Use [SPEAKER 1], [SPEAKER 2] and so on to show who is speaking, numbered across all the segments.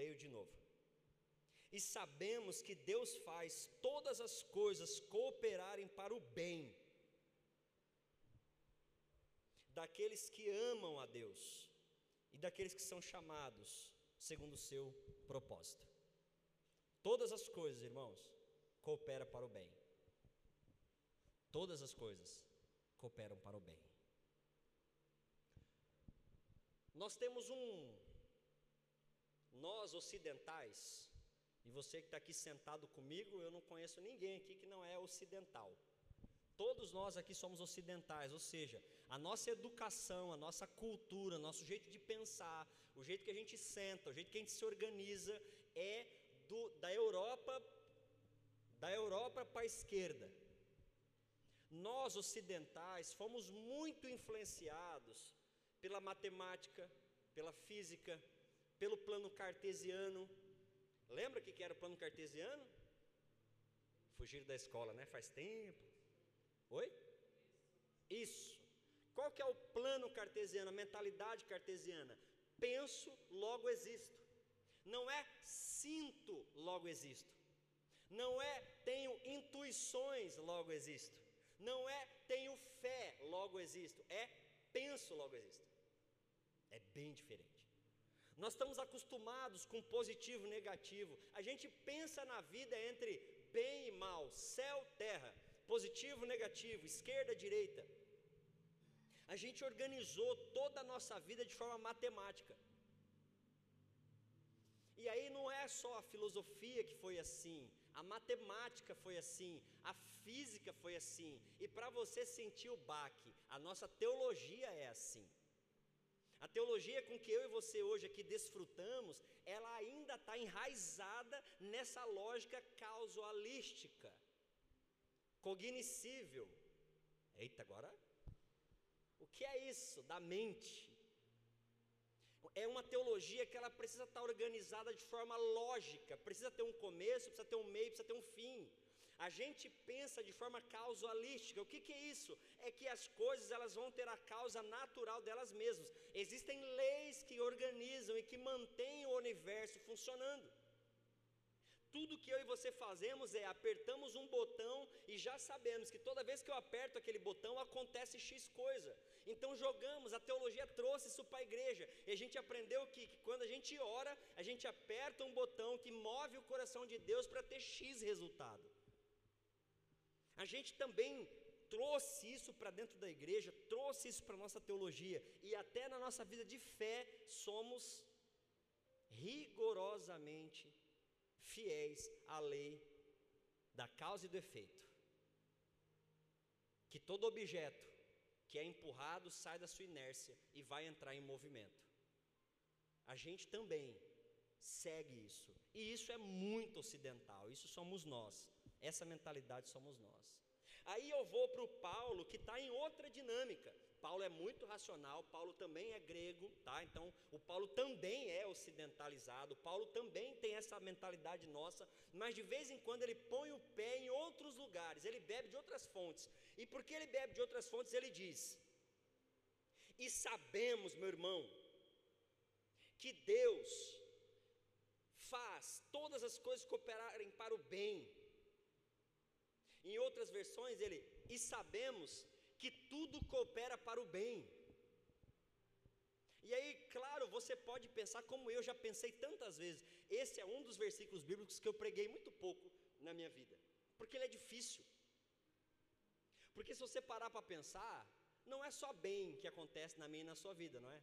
[SPEAKER 1] Leio de novo. E sabemos que Deus faz todas as coisas cooperarem para o bem daqueles que amam a Deus e daqueles que são chamados segundo o seu propósito. Todas as coisas, irmãos, cooperam para o bem. Todas as coisas cooperam para o bem. Nós temos um, nós ocidentais, e você que está aqui sentado comigo, eu não conheço ninguém aqui que não é ocidental. Todos nós aqui somos ocidentais, ou seja, a nossa educação, a nossa cultura, nosso jeito de pensar, o jeito que a gente senta, o jeito que a gente se organiza é do, da Europa, da Europa para a esquerda. Nós ocidentais fomos muito influenciados pela matemática, pela física, pelo plano cartesiano. Lembra o que era o plano cartesiano? Fugir da escola, né? Faz tempo. Oi? Isso. Qual que é o plano cartesiano, a mentalidade cartesiana? Penso, logo existo. Não é sinto, logo existo. Não é tenho intuições, logo existo. Não é tenho fé, logo existo. É penso, logo existo. É bem diferente. Nós estamos acostumados com positivo e negativo. A gente pensa na vida entre bem e mal, céu, terra positivo, negativo, esquerda, direita. A gente organizou toda a nossa vida de forma matemática. E aí não é só a filosofia que foi assim, a matemática foi assim, a física foi assim. E para você sentir o baque, a nossa teologia é assim. A teologia com que eu e você hoje aqui desfrutamos, ela ainda está enraizada nessa lógica causalística cognoscível. Eita, agora. O que é isso da mente? É uma teologia que ela precisa estar organizada de forma lógica, precisa ter um começo, precisa ter um meio, precisa ter um fim. A gente pensa de forma causalística. O que, que é isso? É que as coisas elas vão ter a causa natural delas mesmas. Existem leis que organizam e que mantêm o universo funcionando. Tudo que eu e você fazemos é apertamos um botão e já sabemos que toda vez que eu aperto aquele botão acontece X coisa. Então jogamos, a teologia trouxe isso para a igreja. E a gente aprendeu que, que quando a gente ora, a gente aperta um botão que move o coração de Deus para ter X resultado. A gente também trouxe isso para dentro da igreja, trouxe isso para a nossa teologia, e até na nossa vida de fé somos rigorosamente fiéis à lei da causa e do efeito. Que todo objeto que é empurrado sai da sua inércia e vai entrar em movimento. A gente também segue isso. E isso é muito ocidental, isso somos nós. Essa mentalidade somos nós. Aí eu vou para o Paulo, que está em outra dinâmica. Paulo é muito racional, Paulo também é grego, tá? Então, o Paulo também é ocidentalizado, Paulo também tem essa mentalidade nossa, mas de vez em quando ele põe o pé em outros lugares, ele bebe de outras fontes. E porque ele bebe de outras fontes, ele diz: E sabemos, meu irmão, que Deus faz todas as coisas cooperarem para o bem. Em outras versões, ele, e sabemos que tudo coopera para o bem. E aí, claro, você pode pensar como eu já pensei tantas vezes. Esse é um dos versículos bíblicos que eu preguei muito pouco na minha vida, porque ele é difícil. Porque se você parar para pensar, não é só bem que acontece na minha e na sua vida, não é?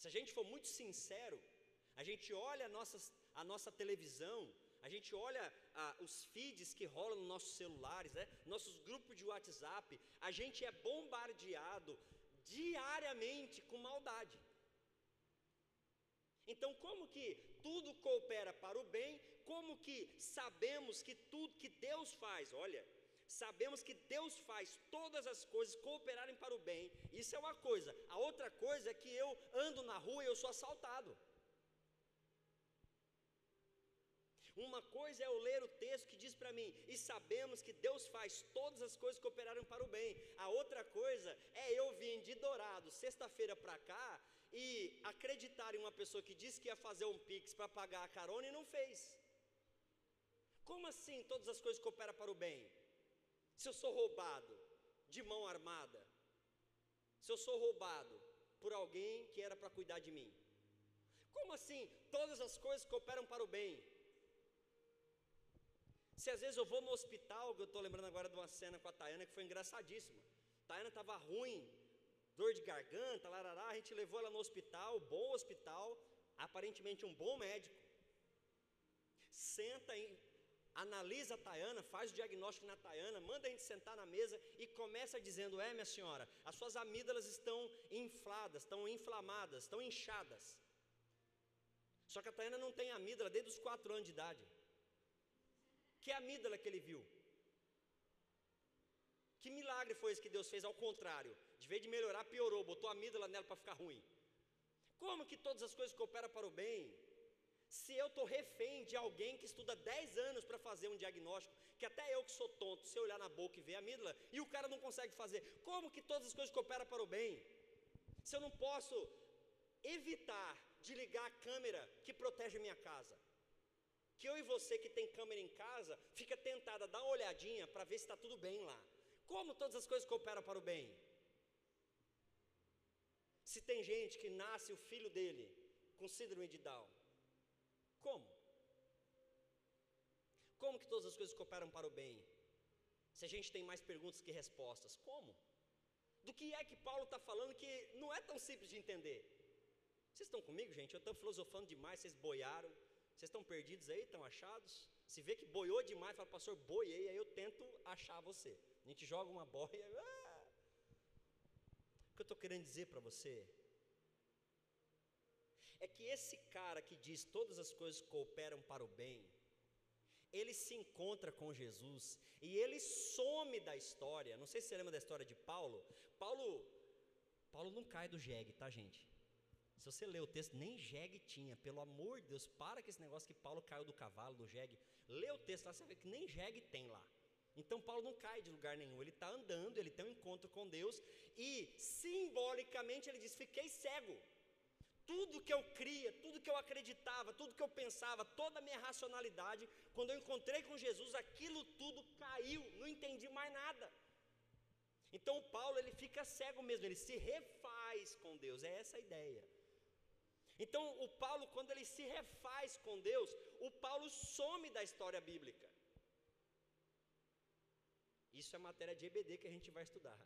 [SPEAKER 1] Se a gente for muito sincero, a gente olha a nossa, a nossa televisão, a gente olha ah, os feeds que rolam nos nossos celulares, né? nossos grupos de WhatsApp, a gente é bombardeado diariamente com maldade. Então, como que tudo coopera para o bem? Como que sabemos que tudo que Deus faz, olha, sabemos que Deus faz todas as coisas cooperarem para o bem. Isso é uma coisa. A outra coisa é que eu ando na rua e eu sou assaltado. Uma coisa é eu ler o texto que diz para mim, e sabemos que Deus faz todas as coisas que operaram para o bem. A outra coisa é eu vir de Dourado, sexta-feira para cá, e acreditar em uma pessoa que disse que ia fazer um pix para pagar a carona e não fez. Como assim todas as coisas cooperam para o bem? Se eu sou roubado de mão armada, se eu sou roubado por alguém que era para cuidar de mim, como assim todas as coisas cooperam para o bem? Se às vezes eu vou no hospital, eu estou lembrando agora de uma cena com a Tayana que foi engraçadíssima. A Tayana estava ruim, dor de garganta, larará, a gente levou ela no hospital, bom hospital, aparentemente um bom médico. Senta, em, analisa a Tayana, faz o diagnóstico na Tayana, manda a gente sentar na mesa e começa dizendo: É, minha senhora, as suas amígdalas estão infladas, estão inflamadas, estão inchadas. Só que a Tayana não tem amígdala desde os 4 anos de idade. Que amígdala que ele viu? Que milagre foi esse que Deus fez ao contrário? De vez de melhorar, piorou, botou a amígdala nela para ficar ruim. Como que todas as coisas cooperam para o bem? Se eu estou refém de alguém que estuda 10 anos para fazer um diagnóstico, que até eu que sou tonto, se eu olhar na boca e ver a amígdala, e o cara não consegue fazer, como que todas as coisas cooperam para o bem? Se eu não posso evitar de ligar a câmera que protege a minha casa, que eu e você que tem câmera em casa, fica tentada a dar uma olhadinha para ver se está tudo bem lá. Como todas as coisas cooperam para o bem? Se tem gente que nasce o filho dele com síndrome de Down, como? Como que todas as coisas cooperam para o bem? Se a gente tem mais perguntas que respostas, como? Do que é que Paulo está falando que não é tão simples de entender? Vocês estão comigo, gente? Eu estou filosofando demais, vocês boiaram. Vocês estão perdidos aí? Estão achados? Se vê que boiou demais, fala, pastor, boiei, aí eu tento achar você. A gente joga uma boia. Ah! O que eu estou querendo dizer para você é que esse cara que diz todas as coisas cooperam para o bem, ele se encontra com Jesus e ele some da história. Não sei se você lembra da história de Paulo. Paulo, Paulo não cai do jegue, tá, gente? Se você ler o texto, nem jegue tinha. Pelo amor de Deus, para com esse negócio que Paulo caiu do cavalo, do jegue. Lê o texto lá, você vê que nem jegue tem lá. Então Paulo não cai de lugar nenhum, ele está andando, ele tem um encontro com Deus e simbolicamente ele diz: Fiquei cego. Tudo que eu cria, tudo que eu acreditava, tudo que eu pensava, toda a minha racionalidade, quando eu encontrei com Jesus, aquilo tudo caiu, não entendi mais nada. Então Paulo ele fica cego mesmo, ele se refaz com Deus, é essa a ideia. Então, o Paulo, quando ele se refaz com Deus, o Paulo some da história bíblica. Isso é matéria de EBD que a gente vai estudar.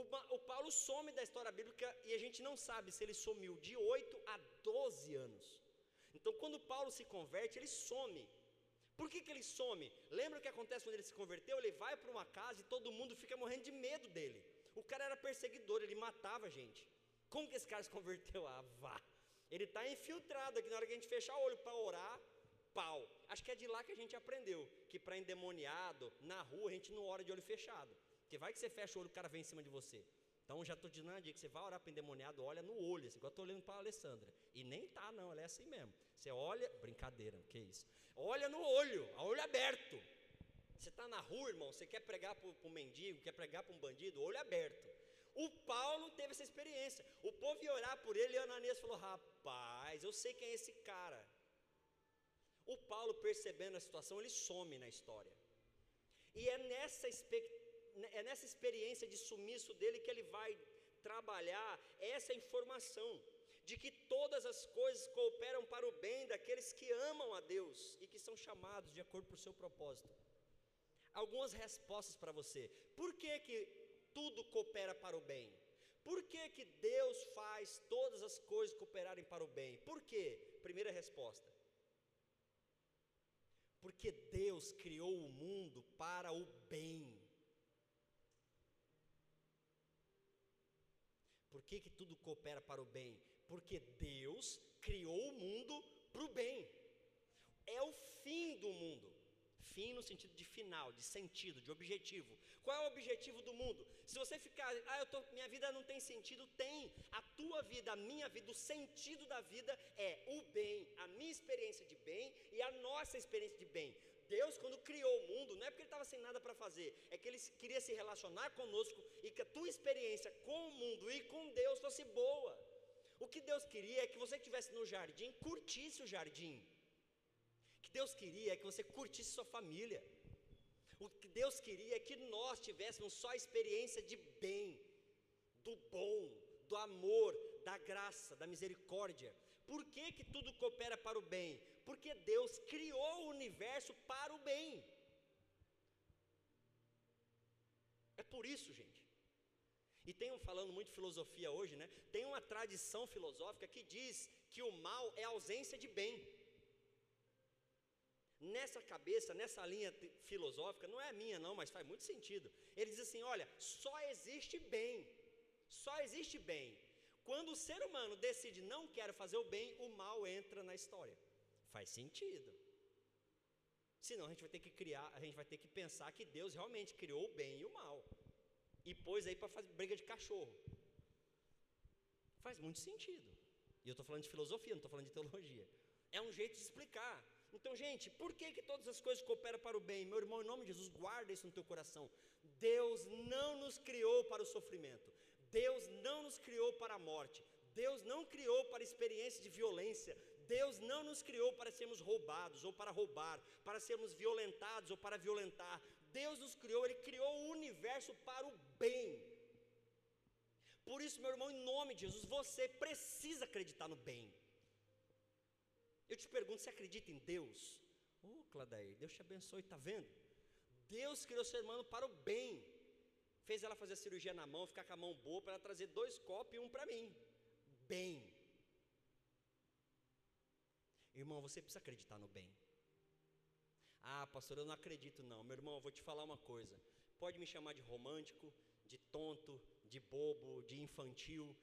[SPEAKER 1] O, o, Paulo some da história bíblica e a gente não sabe se ele sumiu de 8 a 12 anos. Então, quando Paulo se converte, ele some. Por que, que ele some? Lembra o que acontece quando ele se converteu? Ele vai para uma casa e todo mundo fica morrendo de medo dele. O cara era perseguidor, ele matava gente. Como que esse cara se converteu? Ah, vá. Ele está infiltrado aqui na hora que a gente fechar o olho para orar, pau. Acho que é de lá que a gente aprendeu que para endemoniado, na rua, a gente não ora de olho fechado. Porque vai que você fecha o olho, o cara vem em cima de você. Então já estou dizendo uma dica, você vai orar para endemoniado, olha no olho, assim, igual eu estou olhando para a Alessandra. E nem tá, não, ela é assim mesmo. Você olha, brincadeira, que isso? Olha no olho, a olho aberto. Você está na rua, irmão, você quer pregar para um mendigo, quer pregar para um bandido, olho aberto. O Paulo teve essa experiência. O povo ia orar por ele e Ananias falou: Rapaz, eu sei quem é esse cara. O Paulo, percebendo a situação, ele some na história. E é nessa, é nessa experiência de sumiço dele que ele vai trabalhar essa informação de que todas as coisas cooperam para o bem daqueles que amam a Deus e que são chamados de acordo com o seu propósito. Algumas respostas para você. Por que, que tudo coopera para o bem. Por que, que Deus faz todas as coisas cooperarem para o bem? Por quê? Primeira resposta. Porque Deus criou o mundo para o bem. Por que, que tudo coopera para o bem? Porque Deus criou o mundo para o bem. É o fim do mundo. Fim no sentido de final, de sentido, de objetivo. Qual é o objetivo do mundo? Se você ficar, ah, eu tô, minha vida não tem sentido, tem. A tua vida, a minha vida, o sentido da vida é o bem, a minha experiência de bem e a nossa experiência de bem. Deus, quando criou o mundo, não é porque Ele estava sem nada para fazer, é que Ele queria se relacionar conosco e que a tua experiência com o mundo e com Deus fosse boa. O que Deus queria é que você estivesse no jardim curtisse o jardim. Deus queria é que você curtisse sua família. O que Deus queria é que nós tivéssemos só a experiência de bem, do bom, do amor, da graça, da misericórdia. Por que, que tudo coopera para o bem? Porque Deus criou o universo para o bem. É por isso, gente. E tem um falando muito filosofia hoje, né? Tem uma tradição filosófica que diz que o mal é ausência de bem. Nessa cabeça, nessa linha filosófica, não é minha não, mas faz muito sentido. Ele diz assim: olha, só existe bem. Só existe bem. Quando o ser humano decide não quero fazer o bem, o mal entra na história. Faz sentido. Senão a gente vai ter que criar, a gente vai ter que pensar que Deus realmente criou o bem e o mal e pôs aí para fazer briga de cachorro. Faz muito sentido. E eu estou falando de filosofia, não estou falando de teologia. É um jeito de explicar. Então, gente, por que, que todas as coisas cooperam para o bem? Meu irmão, em nome de Jesus, guarda isso no teu coração. Deus não nos criou para o sofrimento. Deus não nos criou para a morte. Deus não criou para experiência de violência. Deus não nos criou para sermos roubados ou para roubar, para sermos violentados ou para violentar. Deus nos criou, Ele criou o universo para o bem. Por isso, meu irmão, em nome de Jesus, você precisa acreditar no bem. Eu te pergunto, você acredita em Deus? Ô, oh, Cladair, Deus te abençoe, está vendo? Deus criou seu irmão para o bem. Fez ela fazer a cirurgia na mão, ficar com a mão boa, para ela trazer dois copos e um para mim. Bem. Irmão, você precisa acreditar no bem. Ah, pastor, eu não acredito não. Meu irmão, eu vou te falar uma coisa. Pode me chamar de romântico, de tonto, de bobo, de infantil,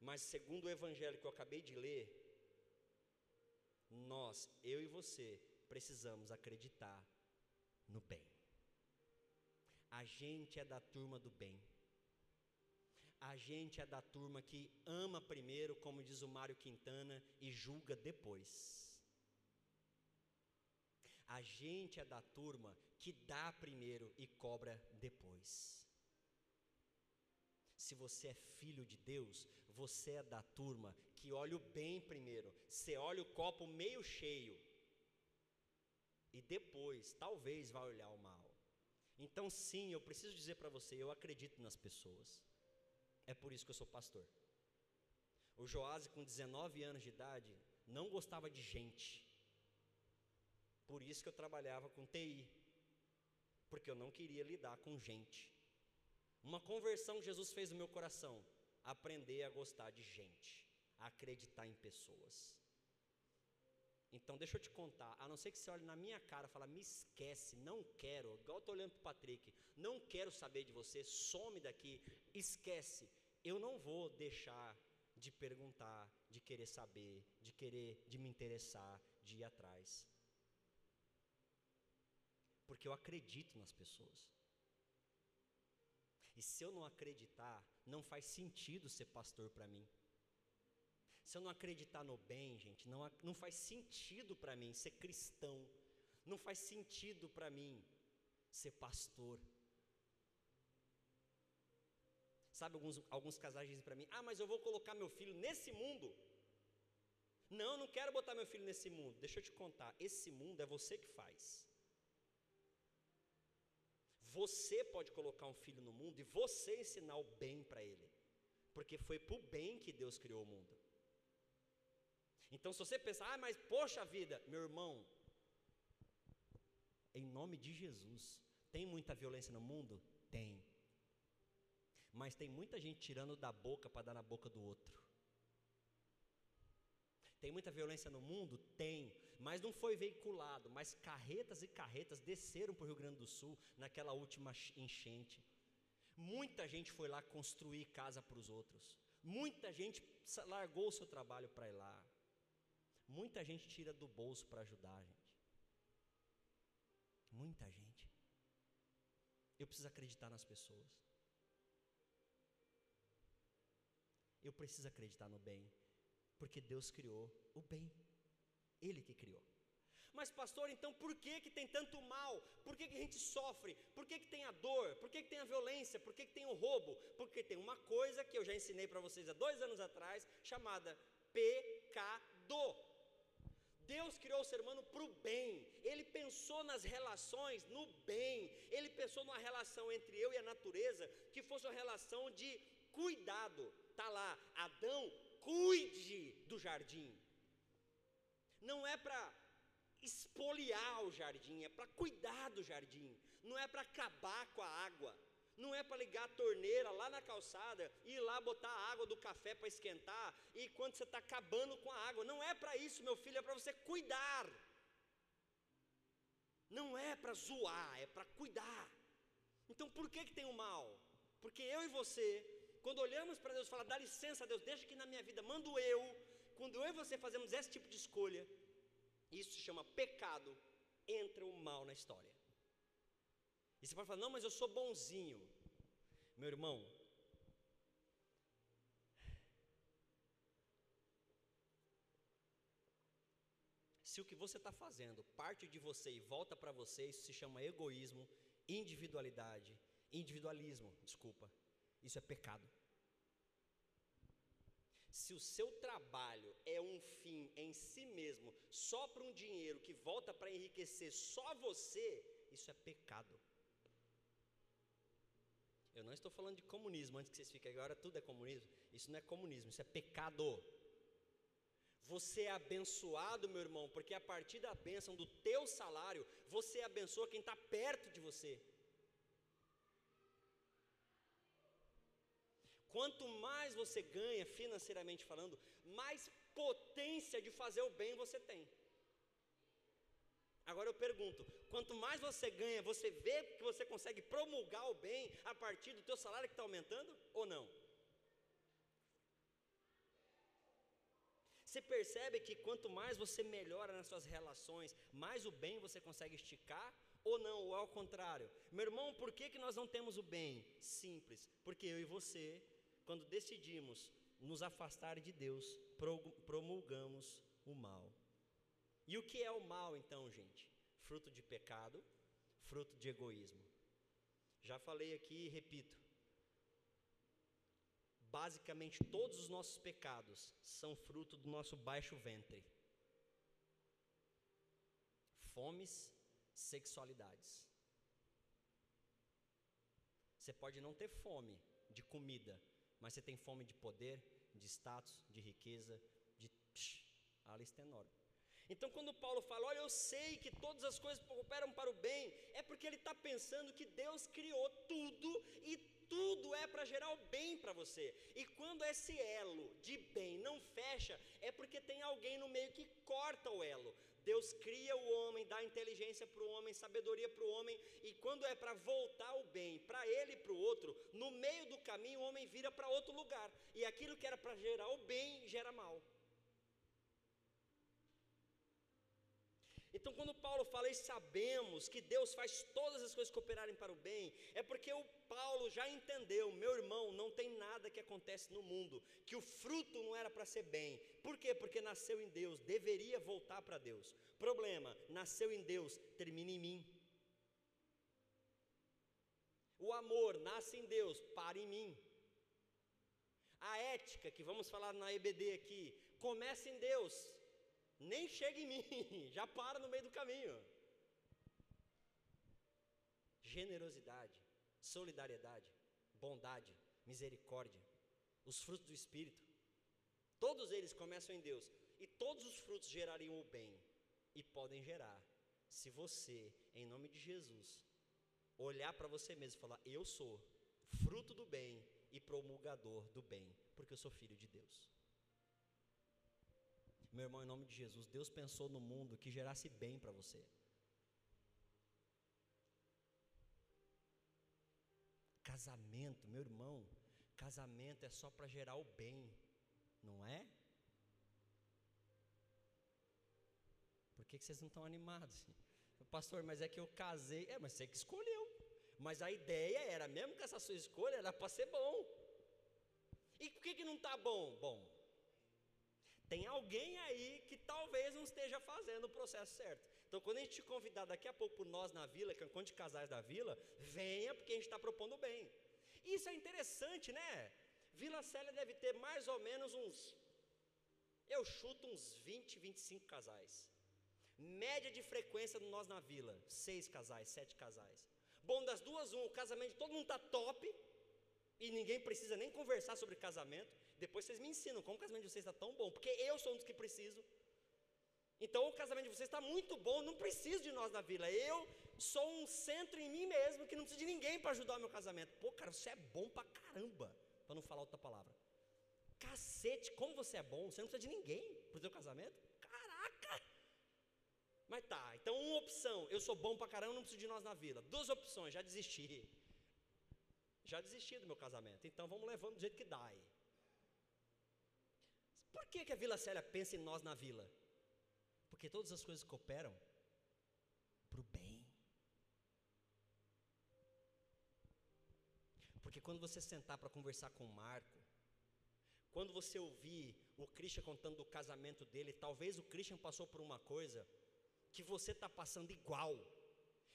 [SPEAKER 1] mas segundo o evangelho que eu acabei de ler, nós, eu e você, precisamos acreditar no bem. A gente é da turma do bem. A gente é da turma que ama primeiro, como diz o Mário Quintana, e julga depois. A gente é da turma que dá primeiro e cobra depois. Se você é filho de Deus, você é da turma que olha o bem primeiro. Você olha o copo meio cheio. E depois, talvez, vai olhar o mal. Então, sim, eu preciso dizer para você: eu acredito nas pessoas. É por isso que eu sou pastor. O Joás, com 19 anos de idade, não gostava de gente. Por isso que eu trabalhava com TI, porque eu não queria lidar com gente. Uma conversão Jesus fez no meu coração, aprender a gostar de gente, a acreditar em pessoas. Então, deixa eu te contar, a não ser que você olhe na minha cara e fale, me esquece, não quero, igual eu estou olhando para o Patrick, não quero saber de você, some daqui, esquece. Eu não vou deixar de perguntar, de querer saber, de querer, de me interessar, de ir atrás. Porque eu acredito nas pessoas. E se eu não acreditar, não faz sentido ser pastor para mim. Se eu não acreditar no bem, gente, não, não faz sentido para mim ser cristão. Não faz sentido para mim ser pastor. Sabe, alguns, alguns casais dizem para mim: Ah, mas eu vou colocar meu filho nesse mundo. Não, não quero botar meu filho nesse mundo. Deixa eu te contar: esse mundo é você que faz. Você pode colocar um filho no mundo e você ensinar o bem para ele, porque foi para o bem que Deus criou o mundo. Então, se você pensar, ah, mas poxa vida, meu irmão, em nome de Jesus, tem muita violência no mundo? Tem. Mas tem muita gente tirando da boca para dar na boca do outro. Tem muita violência no mundo? Tem mas não foi veiculado, mas carretas e carretas desceram para o Rio Grande do Sul naquela última enchente. Muita gente foi lá construir casa para os outros. Muita gente largou o seu trabalho para ir lá. Muita gente tira do bolso para ajudar, gente. Muita gente. Eu preciso acreditar nas pessoas. Eu preciso acreditar no bem, porque Deus criou o bem. Ele que criou. Mas pastor, então por que que tem tanto mal? Por que que a gente sofre? Por que que tem a dor? Por que que tem a violência? Por que que tem o roubo? Porque tem uma coisa que eu já ensinei para vocês há dois anos atrás, chamada pecado. Deus criou o ser humano para o bem, Ele pensou nas relações no bem, Ele pensou numa relação entre eu e a natureza que fosse uma relação de cuidado. Está lá, Adão, cuide do jardim. Não é para espoliar o jardim, é para cuidar do jardim, não é para acabar com a água, não é para ligar a torneira lá na calçada e ir lá botar a água do café para esquentar e quando você está acabando com a água, não é para isso, meu filho, é para você cuidar. Não é para zoar, é para cuidar. Então por que, que tem o mal? Porque eu e você, quando olhamos para Deus e falamos, dá licença, Deus, deixa que na minha vida, mando eu. Quando eu e você fazemos esse tipo de escolha, isso se chama pecado, entra o mal na história. E você pode falar, não, mas eu sou bonzinho. Meu irmão, se o que você está fazendo parte de você e volta para você, isso se chama egoísmo, individualidade, individualismo, desculpa. Isso é pecado. Se o seu trabalho é um fim em si mesmo, só para um dinheiro que volta para enriquecer só você, isso é pecado. Eu não estou falando de comunismo, antes que vocês fiquem agora tudo é comunismo. Isso não é comunismo, isso é pecado. Você é abençoado, meu irmão, porque a partir da bênção do teu salário, você abençoa quem está perto de você. Quanto mais você ganha financeiramente falando, mais potência de fazer o bem você tem. Agora eu pergunto, quanto mais você ganha, você vê que você consegue promulgar o bem a partir do teu salário que está aumentando ou não? Você percebe que quanto mais você melhora nas suas relações, mais o bem você consegue esticar ou não, ou ao contrário? Meu irmão, por que, que nós não temos o bem? Simples, porque eu e você quando decidimos nos afastar de Deus, promulgamos o mal. E o que é o mal então, gente? Fruto de pecado, fruto de egoísmo. Já falei aqui e repito. Basicamente, todos os nossos pecados são fruto do nosso baixo ventre. Fomes, sexualidades. Você pode não ter fome de comida, mas você tem fome de poder, de status, de riqueza, de. Psh, a lista é enorme. Então, quando Paulo fala, olha, eu sei que todas as coisas operam para o bem, é porque ele está pensando que Deus criou tudo e tudo é para gerar o bem para você. E quando esse elo de bem não fecha, é porque tem alguém no meio que corta o elo. Deus cria o homem, dá inteligência para o homem, sabedoria para o homem, e quando é para voltar o bem para ele e para o outro, no meio do caminho o homem vira para outro lugar, e aquilo que era para gerar o bem gera mal. Então, quando Paulo fala e sabemos que Deus faz todas as coisas cooperarem para o bem, é porque o Paulo já entendeu, meu irmão, não tem nada que acontece no mundo, que o fruto não era para ser bem. Por quê? Porque nasceu em Deus, deveria voltar para Deus. Problema, nasceu em Deus, termina em mim. O amor nasce em Deus, para em mim. A ética, que vamos falar na EBD aqui, começa em Deus, nem chega em mim, já para no meio do caminho. Generosidade, solidariedade, bondade, misericórdia, os frutos do Espírito, todos eles começam em Deus, e todos os frutos gerariam o bem, e podem gerar, se você, em nome de Jesus, olhar para você mesmo e falar: Eu sou fruto do bem e promulgador do bem, porque eu sou filho de Deus. Meu irmão, em nome de Jesus, Deus pensou no mundo que gerasse bem para você. Casamento, meu irmão, casamento é só para gerar o bem, não é? Por que, que vocês não estão animados? Pastor, mas é que eu casei. É, mas você que escolheu. Mas a ideia era, mesmo que essa sua escolha era para ser bom. E por que, que não está bom? Bom, tem alguém não esteja fazendo o processo certo. Então, quando a gente te convidar daqui a pouco por nós na vila, que é um de casais da vila, venha, porque a gente está propondo bem. Isso é interessante, né? Vila Célia deve ter mais ou menos uns, eu chuto uns 20, 25 casais. Média de frequência de nós na vila, seis casais, sete casais. Bom, das duas, um, o casamento de todo mundo está top, e ninguém precisa nem conversar sobre casamento. Depois vocês me ensinam como o casamento de vocês está tão bom, porque eu sou um dos que preciso. Então o casamento de vocês está muito bom, não preciso de nós na vila. Eu sou um centro em mim mesmo que não precisa de ninguém para ajudar o meu casamento. Pô, cara, você é bom pra caramba, para não falar outra palavra. Cacete, como você é bom, você não precisa de ninguém para o seu casamento? Caraca! Mas tá, então uma opção, eu sou bom pra caramba, não preciso de nós na vila. Duas opções, já desisti. Já desisti do meu casamento, então vamos levando do jeito que dá aí. Por que, que a Vila Célia pensa em nós na vila? Porque todas as coisas cooperam para o bem. Porque quando você sentar para conversar com o Marco, quando você ouvir o Christian contando do casamento dele, talvez o Christian passou por uma coisa que você está passando igual.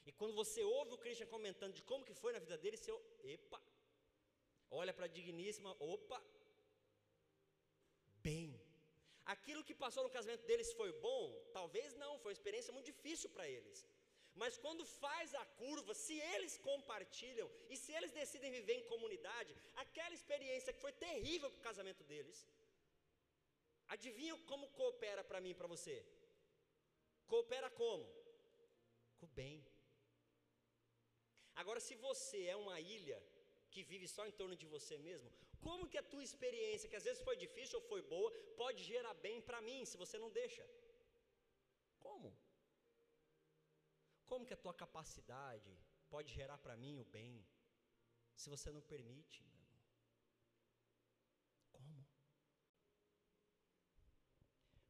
[SPEAKER 1] E quando você ouve o Christian comentando de como que foi na vida dele, você, epa, olha para a digníssima, opa, bem. Aquilo que passou no casamento deles foi bom? Talvez não, foi uma experiência muito difícil para eles. Mas quando faz a curva, se eles compartilham e se eles decidem viver em comunidade, aquela experiência que foi terrível para o casamento deles, adivinha como coopera para mim e para você? Coopera como? Com o bem. Agora, se você é uma ilha que vive só em torno de você mesmo, como que a tua experiência, que às vezes foi difícil ou foi boa, pode gerar bem para mim se você não deixa? Como? Como que a tua capacidade pode gerar para mim o bem se você não permite, meu irmão? Como?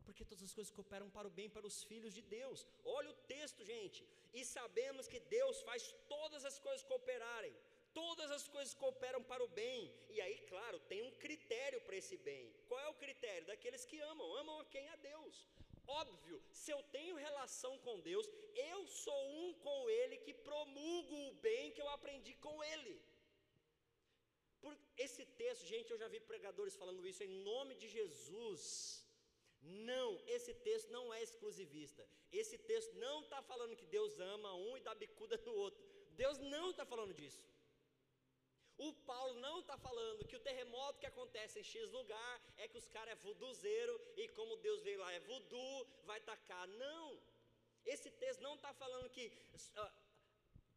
[SPEAKER 1] Porque todas as coisas cooperam para o bem para os filhos de Deus. Olha o texto, gente. E sabemos que Deus faz todas as coisas cooperarem todas as coisas cooperam para o bem. E aí, claro, tem um critério para esse bem. Qual é o critério? Daqueles que amam. Amam a quem? A Deus. Óbvio, se eu tenho relação com Deus, eu sou um com Ele que promulgo o bem que eu aprendi com Ele. Por esse texto, gente, eu já vi pregadores falando isso em nome de Jesus. Não, esse texto não é exclusivista. Esse texto não está falando que Deus ama um e dá bicuda no outro. Deus não está falando disso. O Paulo não está falando que o terremoto que acontece em X lugar é que os caras é vuduzeiro e como Deus veio lá é vudu, vai tacar. Não. Esse texto não está falando que uh,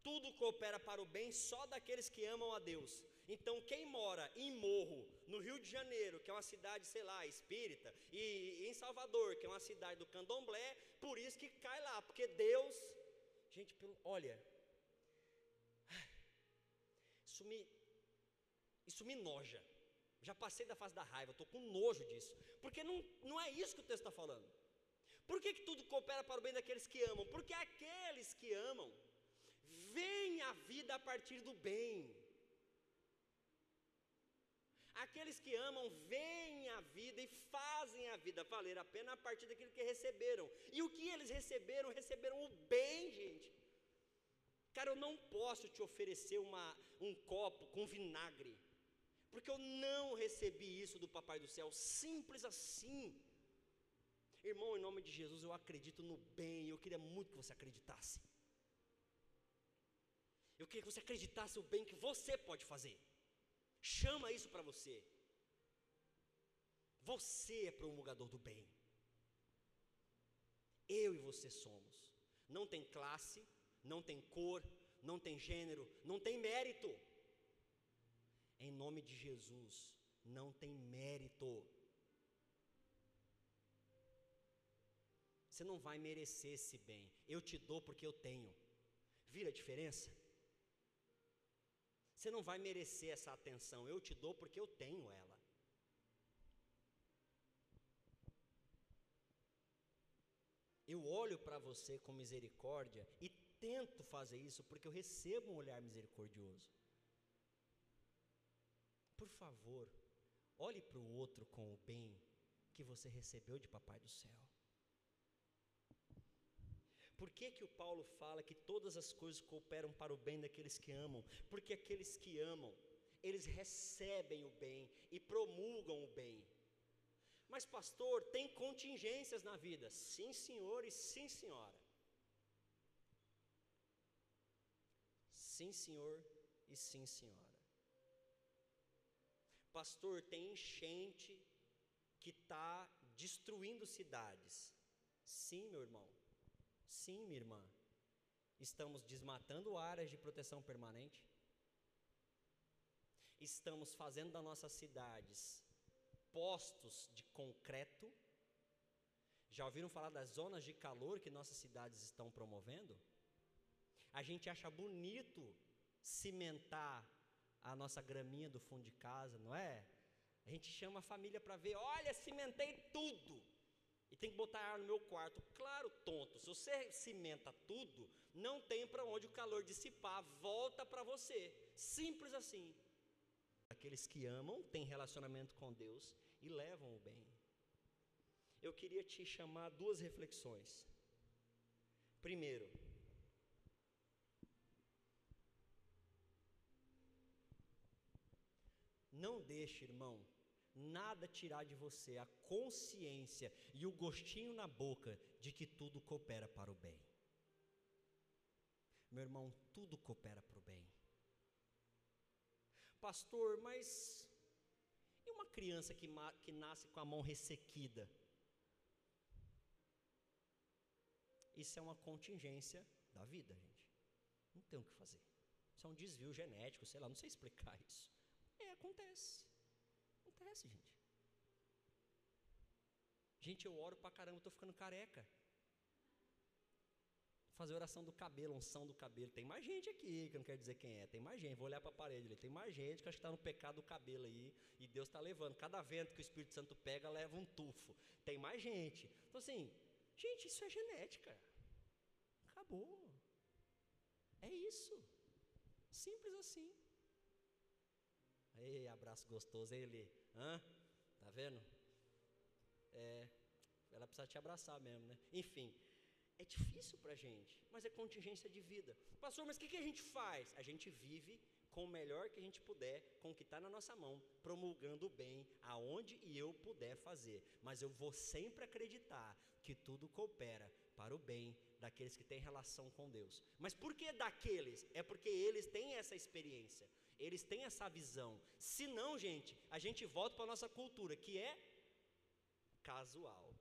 [SPEAKER 1] tudo coopera para o bem só daqueles que amam a Deus. Então, quem mora em Morro, no Rio de Janeiro, que é uma cidade, sei lá, espírita, e em Salvador, que é uma cidade do candomblé, por isso que cai lá, porque Deus, gente, olha, isso me, isso me noja. Já passei da fase da raiva, estou com nojo disso. Porque não, não é isso que o texto está falando. Por que, que tudo coopera para o bem daqueles que amam? Porque aqueles que amam veem a vida a partir do bem. Aqueles que amam veem a vida e fazem a vida valer a pena a partir daquilo que receberam. E o que eles receberam? Receberam o bem, gente. Cara, eu não posso te oferecer uma, um copo com vinagre porque eu não recebi isso do Papai do Céu, simples assim. Irmão, em nome de Jesus, eu acredito no bem, eu queria muito que você acreditasse. Eu queria que você acreditasse o bem que você pode fazer. Chama isso para você. Você é promulgador do bem. Eu e você somos. Não tem classe, não tem cor, não tem gênero, não tem mérito em nome de Jesus, não tem mérito. Você não vai merecer esse bem. Eu te dou porque eu tenho. Vira a diferença? Você não vai merecer essa atenção. Eu te dou porque eu tenho ela. Eu olho para você com misericórdia e tento fazer isso porque eu recebo um olhar misericordioso. Por favor, olhe para o outro com o bem que você recebeu de Papai do céu. Por que, que o Paulo fala que todas as coisas cooperam para o bem daqueles que amam? Porque aqueles que amam, eles recebem o bem e promulgam o bem. Mas, pastor, tem contingências na vida. Sim, senhor e sim, senhora. Sim, senhor e sim, senhora. Pastor, tem enchente que está destruindo cidades. Sim, meu irmão. Sim, minha irmã. Estamos desmatando áreas de proteção permanente. Estamos fazendo das nossas cidades postos de concreto. Já ouviram falar das zonas de calor que nossas cidades estão promovendo? A gente acha bonito cimentar a nossa graminha do fundo de casa, não é? A gente chama a família para ver, olha, cimentei tudo. E tem que botar ar no meu quarto. Claro, tonto, se você cimenta tudo, não tem para onde o calor dissipar, volta para você. Simples assim. Aqueles que amam têm relacionamento com Deus e levam o bem. Eu queria te chamar duas reflexões. Primeiro, Não deixe, irmão, nada tirar de você a consciência e o gostinho na boca de que tudo coopera para o bem. Meu irmão, tudo coopera para o bem. Pastor, mas e uma criança que, que nasce com a mão ressequida? Isso é uma contingência da vida, gente. Não tem o que fazer. Isso é um desvio genético, sei lá, não sei explicar isso. É, acontece. Acontece, gente. Gente, eu oro pra caramba, estou ficando careca. Fazer oração do cabelo, unção do cabelo. Tem mais gente aqui, que eu não quero dizer quem é. Tem mais gente, vou olhar para a parede ali. Tem mais gente que acho que está no pecado do cabelo aí. E Deus está levando. Cada vento que o Espírito Santo pega, leva um tufo. Tem mais gente. Então, assim, gente, isso é genética. Acabou. É isso. Simples assim. Ei, abraço gostoso, ele. Hã? Tá vendo? É, ela precisa te abraçar mesmo, né? Enfim, é difícil para a gente, mas é contingência de vida. Pastor, mas o que, que a gente faz? A gente vive com o melhor que a gente puder, com o que está na nossa mão, promulgando o bem aonde e eu puder fazer. Mas eu vou sempre acreditar que tudo coopera para o bem daqueles que têm relação com Deus. Mas por que daqueles? É porque eles têm essa experiência eles têm essa visão. Se não, gente, a gente volta para a nossa cultura, que é casual.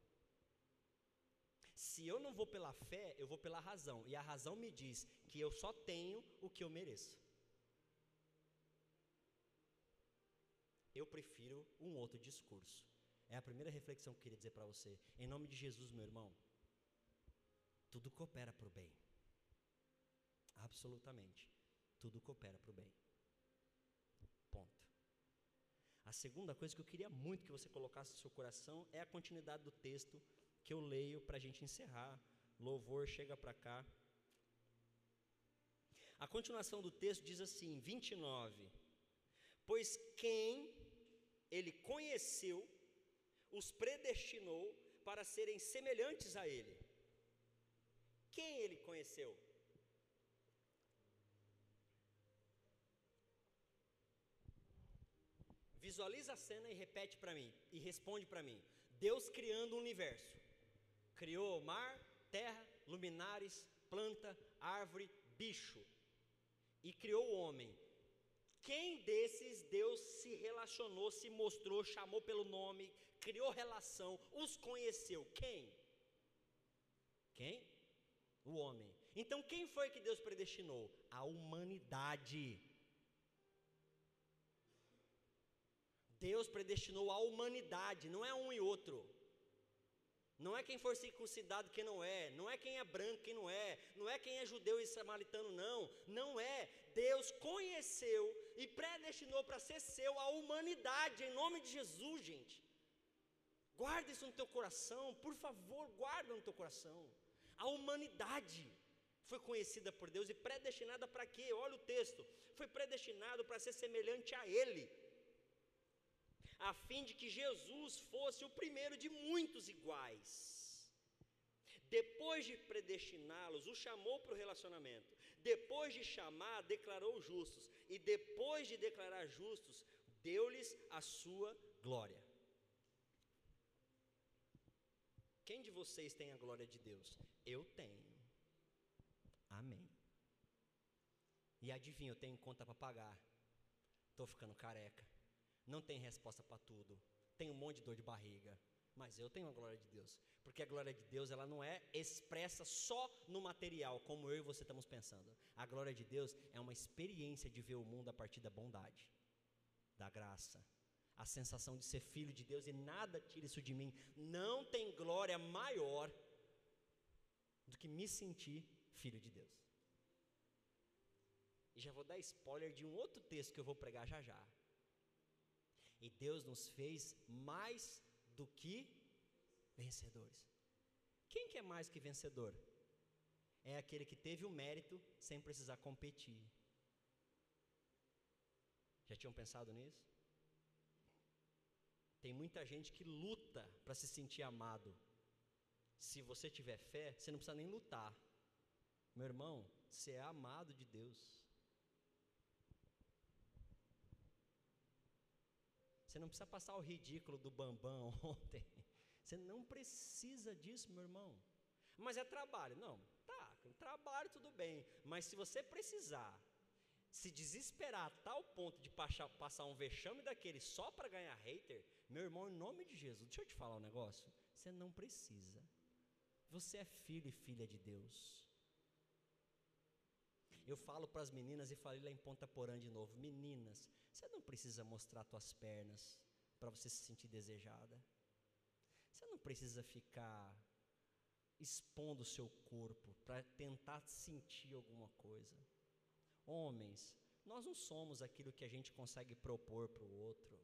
[SPEAKER 1] Se eu não vou pela fé, eu vou pela razão. E a razão me diz que eu só tenho o que eu mereço. Eu prefiro um outro discurso. É a primeira reflexão que eu queria dizer para você. Em nome de Jesus, meu irmão, tudo coopera para o bem. Absolutamente. Tudo coopera para o bem. A segunda coisa que eu queria muito que você colocasse no seu coração é a continuidade do texto que eu leio para a gente encerrar. Louvor, chega para cá. A continuação do texto diz assim, 29. Pois quem ele conheceu, os predestinou para serem semelhantes a ele. Quem ele conheceu? Visualiza a cena e repete para mim, e responde para mim. Deus criando o universo. Criou mar, terra, luminares, planta, árvore, bicho. E criou o homem. Quem desses Deus se relacionou, se mostrou, chamou pelo nome, criou relação, os conheceu? Quem? Quem? O homem. Então quem foi que Deus predestinou? A humanidade. Deus predestinou a humanidade, não é um e outro. Não é quem for circuncidado quem não é, não é quem é branco quem não é, não é quem é judeu e samaritano, não. Não é. Deus conheceu e predestinou para ser seu a humanidade, em nome de Jesus, gente. Guarda isso no teu coração, por favor, guarda no teu coração. A humanidade foi conhecida por Deus e predestinada para quê? Olha o texto. Foi predestinado para ser semelhante a Ele a fim de que Jesus fosse o primeiro de muitos iguais. depois de predestiná-los, o chamou para o relacionamento. Depois de chamar, declarou justos. E depois de declarar justos, deu-lhes a sua glória. Quem de vocês tem a glória de Deus? Eu tenho. Amém. E adivinha, eu tenho conta para pagar. Estou ficando careca. Não tem resposta para tudo. Tenho um monte de dor de barriga. Mas eu tenho a glória de Deus. Porque a glória de Deus, ela não é expressa só no material, como eu e você estamos pensando. A glória de Deus é uma experiência de ver o mundo a partir da bondade, da graça, a sensação de ser filho de Deus e nada tira isso de mim. Não tem glória maior do que me sentir filho de Deus. E já vou dar spoiler de um outro texto que eu vou pregar já já. E Deus nos fez mais do que vencedores. Quem que é mais que vencedor? É aquele que teve o mérito sem precisar competir. Já tinham pensado nisso? Tem muita gente que luta para se sentir amado. Se você tiver fé, você não precisa nem lutar. Meu irmão, você é amado de Deus. Você não precisa passar o ridículo do bambam ontem. Você não precisa disso, meu irmão. Mas é trabalho. Não, tá, trabalho tudo bem. Mas se você precisar se desesperar a tal ponto de passar, um vexame daquele só para ganhar hater, meu irmão, em nome de Jesus, deixa eu te falar um negócio. Você não precisa. Você é filho e filha de Deus. Eu falo para as meninas e falei lá em Ponta Porã de novo: meninas, você não precisa mostrar suas pernas para você se sentir desejada. Você não precisa ficar expondo o seu corpo para tentar sentir alguma coisa. Homens, nós não somos aquilo que a gente consegue propor para o outro.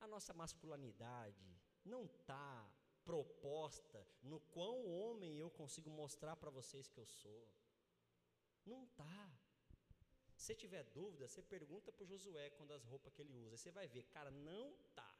[SPEAKER 1] A nossa masculinidade não está proposta no quão homem eu consigo mostrar para vocês que eu sou. Não está. Se tiver dúvida, você pergunta para o Josué quando as roupas que ele usa. Você vai ver, cara, não tá.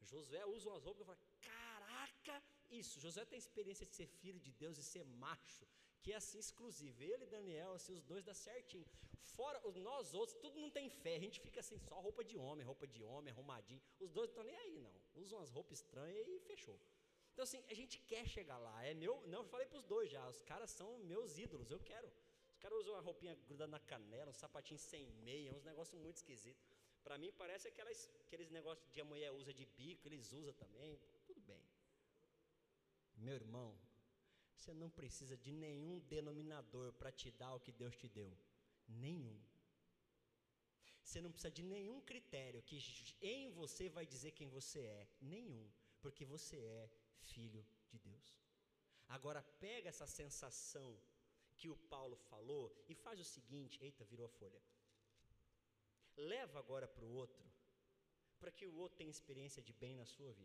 [SPEAKER 1] Josué usa umas roupas eu falo, caraca, isso. Josué tem experiência de ser filho de Deus e ser macho, que é assim exclusivo. Ele e Daniel, assim, os dois dá certinho. Fora nós outros, tudo não tem fé. A gente fica assim, só roupa de homem, roupa de homem, arrumadinho. Os dois não estão nem aí, não. Usam umas roupas estranhas e fechou. Então, assim, a gente quer chegar lá. É meu, não, eu falei para os dois já. Os caras são meus ídolos, eu quero caras usam uma roupinha grudada na canela, um sapatinho sem meia, uns negócios muito esquisitos. Para mim parece aquelas, aqueles negócios que a mulher usa de bico, eles usam também. Tudo bem. Meu irmão, você não precisa de nenhum denominador para te dar o que Deus te deu. Nenhum. Você não precisa de nenhum critério que em você vai dizer quem você é. Nenhum. Porque você é filho de Deus. Agora pega essa sensação que o Paulo falou e faz o seguinte: eita, virou a folha. Leva agora para o outro, para que o outro tenha experiência de bem na sua vida.